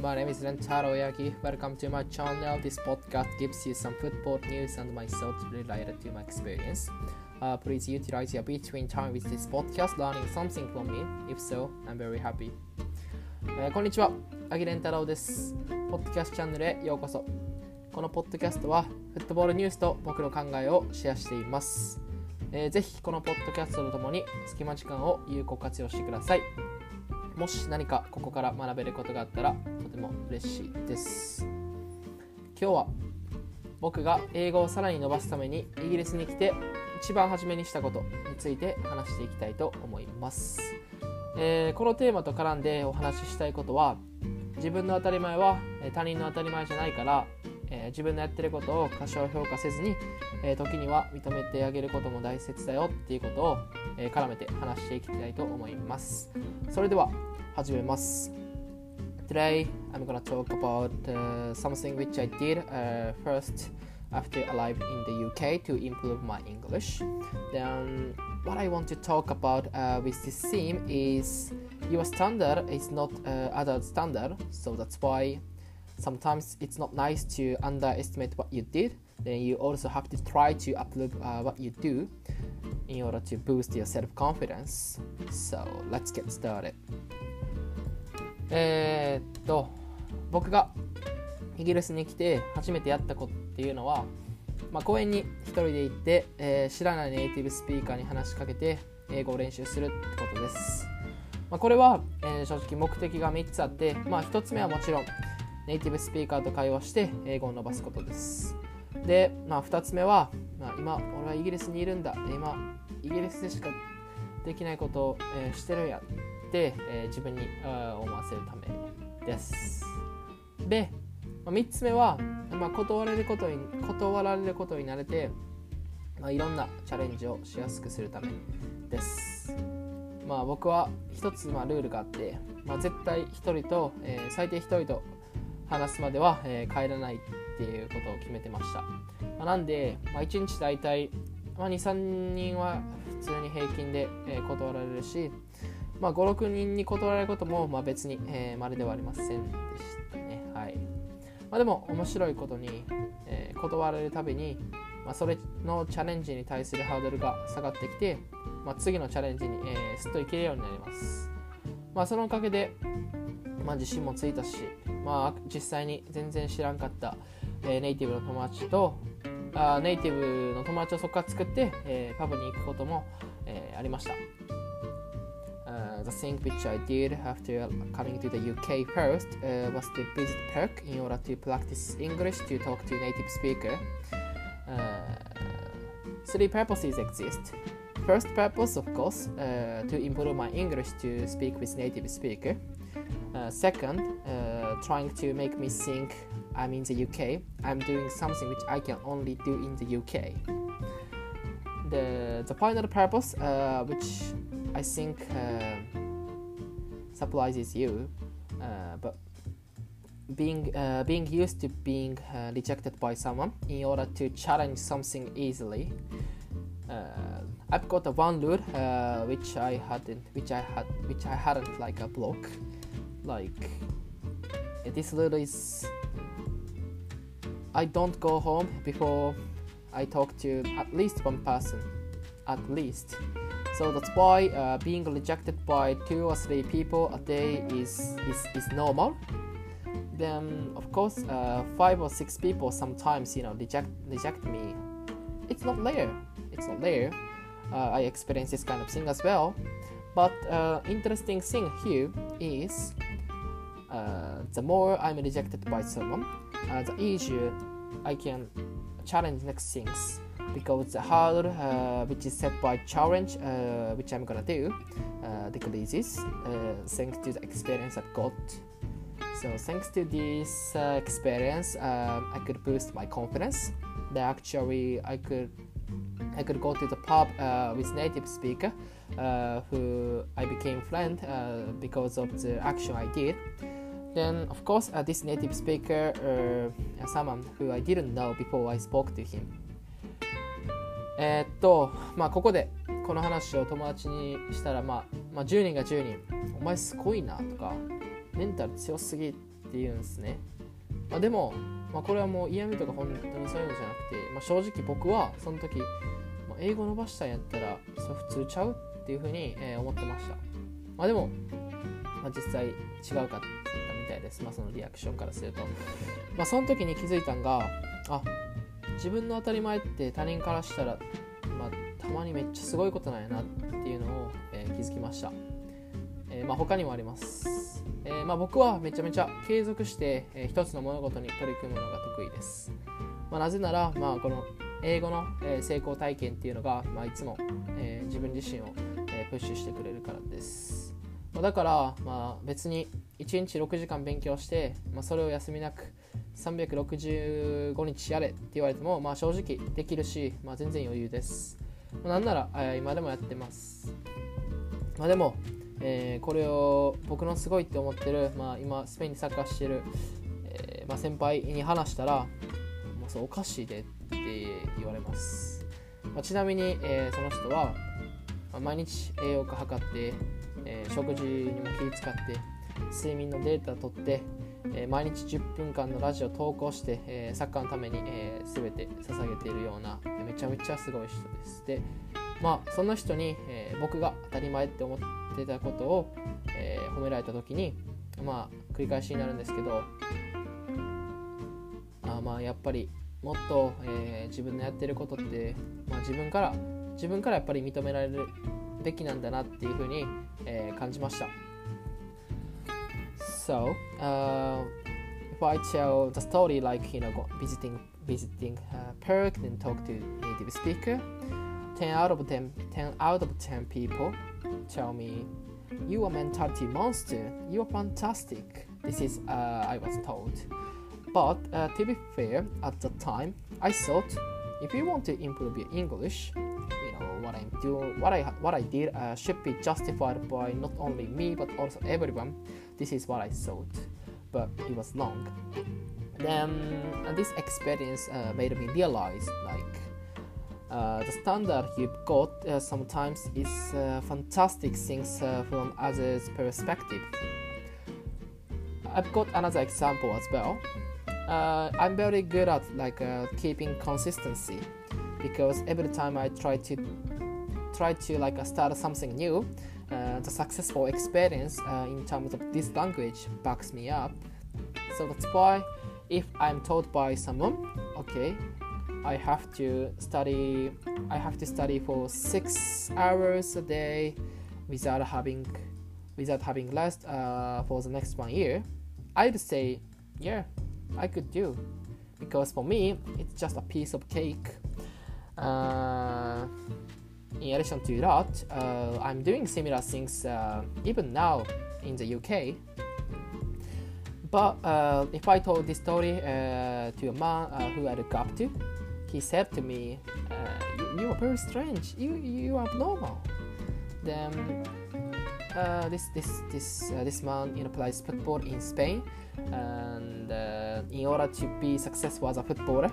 my name is Rentaro Yaki. Welcome to my channel. This podcast gives you some football news and my thoughts related to my experience. Uh, please utilize your between time with this podcast, learning something from me. If so, I'm very happy. えーこんにちは、アギレン太郎です。ポッドキャストチャンネルへようこそ。このポッドキャストは、フットボールニュースと僕の考えをシェアしています。えーぜひ、このポッドキャストとともに、隙間時間を有効活用してください。もし何かここから学べることがあったら、も嬉しいです。今日は、僕が英語をさらに伸ばすためにイギリスに来て一番初めにしたことについて話していきたいと思います。えーこのテーマと絡んでお話ししたいことは自分の当たり前は他人の当たり前じゃないから、えー自分のやってることを過小評価せずに、えー時には認めてあげることも大切だよっていうことを、え絡めて話していきたいと思いますそれでは始めます Today I'm gonna talk about uh, something which I did uh, first after I arrived in the UK to improve my English. Then what I want to talk about uh, with this theme is your standard is not uh, adult standard, so that's why sometimes it's not nice to underestimate what you did. Then you also have to try to improve uh, what you do in order to boost your self confidence. So let's get started. えーっと僕がイギリスに来て初めてやったことっていうのは、まあ、公園に一人で行って、えー知らないネイティブスピーカーに話しかけて英語を練習するってことです、まあ、これは、えー正直目的が3つあって、まあ、1つ目はもちろんネイティブスピーカーと会話して英語を伸ばすことです。で、まあ、2つ目は、まあ、今俺はイギリスにいるんだ。今イギリスでしかできないことを、えーしてるんや、えー自分に思わせるためです。で、まあ、3つ目は、まあ、断られることに断られることに慣れて、まあ、いろんなチャレンジをしやすくするためです。まあ僕は一つ、まあ、ルールがあって、まあ、絶対一人と、えー最低一人と話すまでは、えー帰らないっていうことを決めてました、まあなんで、まあ、1日大体、まあ、23人は普通に平均で、えー断られるし、まあ、56人に断られることも、まあ、別に、えー、稀ではありませんでしたね。はい。まあ、でも面白いことに、えー断られるたびに、まあ、それのチャレンジに対するハードルが下がってきて、まあ、次のチャレンジに、えーすっといけるようになります、まあ、そのおかげで、まあ、自信もついたし、まあ、実際に全然知らんかった、えーネイティブの友達とあネイティブの友達をそこから作って、えーパブに行くことも、えーありました。Uh, the thing which I did after coming to the UK first uh, was to visit Perk in order to practice English to talk to native speaker. Uh, three purposes exist. First purpose, of course, uh, to improve my English to speak with native speaker. Second, trying to make me think I'm in the UK. I'm doing something which I can only do in the UK. The the final purpose, which I think uh, surprises you, uh, but being uh, being used to being rejected by someone in order to challenge something easily. I've got a one rule uh, which I hadn't, which I had, which I hadn't like a block. Like this rule is, I don't go home before I talk to at least one person, at least. So that's why uh, being rejected by two or three people a day is is, is normal. Then of course uh, five or six people sometimes you know reject reject me. It's not rare. It's not rare. Uh, I experience this kind of thing as well. But uh, interesting thing here is uh, the more I'm rejected by someone, uh, the easier I can challenge next things because the hurdle uh, which is set by challenge uh, which I'm gonna do uh, decreases uh, thanks to the experience I've got. So thanks to this uh, experience, um, I could boost my confidence. That actually I could I could go to the pub uh, with native speaker uh, who I became friend uh, because of the action I did. Then of course uh, this native speaker, uh, someone who I didn't know before I spoke to him. えーっとまあここでこの話を友達にしたら、まあ、まあ10人が10人「お前すごいな」とか「メンタル強すぎ」っていうんですね、まあ、でも、まあ、これはもう嫌味とか本当にそういうのじゃなくて、まあ、正直僕はその時、まあ、英語伸ばしたんやったらそれ普通ちゃうっていうふうに、えー、思ってました、まあ、でも、まあ、実際違うかったみたいです、まあ、そのリアクションからすると、まあ、その時に気づいたんがあ自分の当たり前って他人からしたら、まあ、たまにめっちゃすごいことなんやなっていうのを、えー、気づきました、えー、まあ、他にもあります、えー、まあ、僕はめちゃめちゃ継続して、え一つの物事に取り組むのが得意です、まあ、なぜなら、まあ、この英語の、え成功体験っていうのが、まあ、いつも、え自分自身を、えプッシュしてくれるからです。まだから、まあ、別に1日6時間勉強して、まあ、それを休みなく365日やれって言われても、まあ、正直できるし、まあ、全然余裕です。まあ、なんなら、え今でもやってます。まあ、でも、えー、これを僕のすごいって思ってる、まあ、今スペインにサッカーしてる、えー、まあ、先輩に話したら、もうそうおかしいでって言われます。まあ、ちなみに、えー、その人は、まあ、毎日栄養価測って、え食事にも気遣って睡眠のデータ取って、えー、毎日10分間のラジオ投稿して、えー、サッカーのために、えー、全て捧げているようなめちゃめちゃすごい人です。で、まあ、その人に、えー、僕が当たり前って思ってたことを、えー、褒められた時に、まあ、繰り返しになるんですけど、あまあ、やっぱりもっと、えー、自分のやってることって、まあ、自分から自分からやっぱり認められるべきなんだなっていうふうに、えー、感じました。So, uh, if I tell the story like you know visiting visiting a park and talk to native speaker, ten out of 10, 10 out of ten people tell me you are mentality monster. You are fantastic. This is uh, I was told. But uh, to be fair, at the time I thought if you want to improve your English, you know what I'm doing, what I what I did uh, should be justified by not only me but also everyone. This is what I thought, but it was wrong. Then uh, this experience uh, made me realize like uh, the standard you've got uh, sometimes is uh, fantastic things uh, from others' perspective. I've got another example as well. I'm very good at like keeping consistency because every time I try to try to like start something new, uh, the successful experience uh, in terms of this language backs me up. So that's why if I'm told by someone, okay, I have to study I have to study for six hours a day without having without having rest uh, for the next one year, I'd say, yeah, I could do. Because for me, it's just a piece of cake. Uh, in addition to that, uh, I'm doing similar things uh, even now in the UK. But uh, if I told this story uh, to a man uh, who I look up to, he said to me, uh, you, you, are very strange. You you are abnormal." Then this this this this man you know, plays football in Spain, and in order to be successful as a footballer,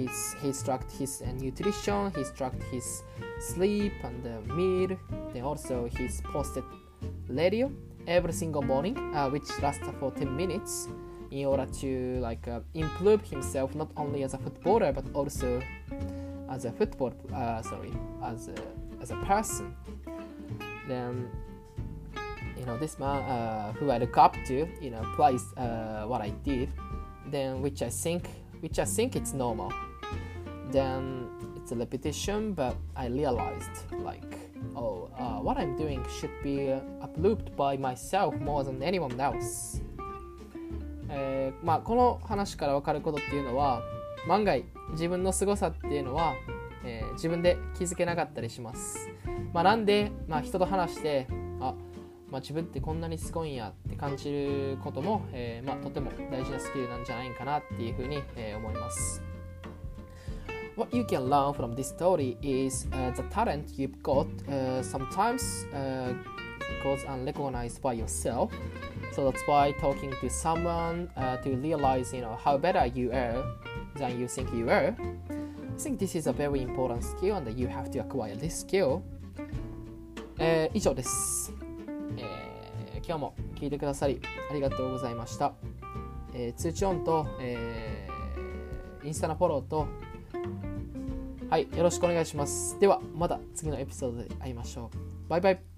he's he tracked his uh, nutrition he tracked his sleep and uh, meal then also he's posted radio every single morning uh, which lasts for 10 minutes in order to like uh, improve himself not only as a footballer but also as a football uh, sorry as a, as a person then you know this man uh, who I look up to you know plays what I did then which I think which I think it's normal. Then it's a repetition, but I realized like, oh, uh, what I'm doing should be approved by myself more than anyone else. えー、まあこの話から分かることっていうのは万が一自分の凄さっていうのは、えー、自分で気づけなかったりします。まあ、なんで、まあ、人と話してあまあ、自分ってこんなにすごいんやって感じることも、えー、まあ、とても大事なスキルなんじゃないかなっていうふうに、えー、思います。What you can learn from this story is、uh, the talent you've got、uh, sometimes、uh, goes unrecognized by yourself. So that's why talking to someone uh, to realize you know how better you are than you think you are. I think this is a very important skill and you have to acquire this skill. えー、以上です。えー今日も聞いてくださりありがとうございました。えー、通知オンと、えー、インスタのフォローとはいよろしくお願いします。ではまた次のエピソードで会いましょう。バイバイ。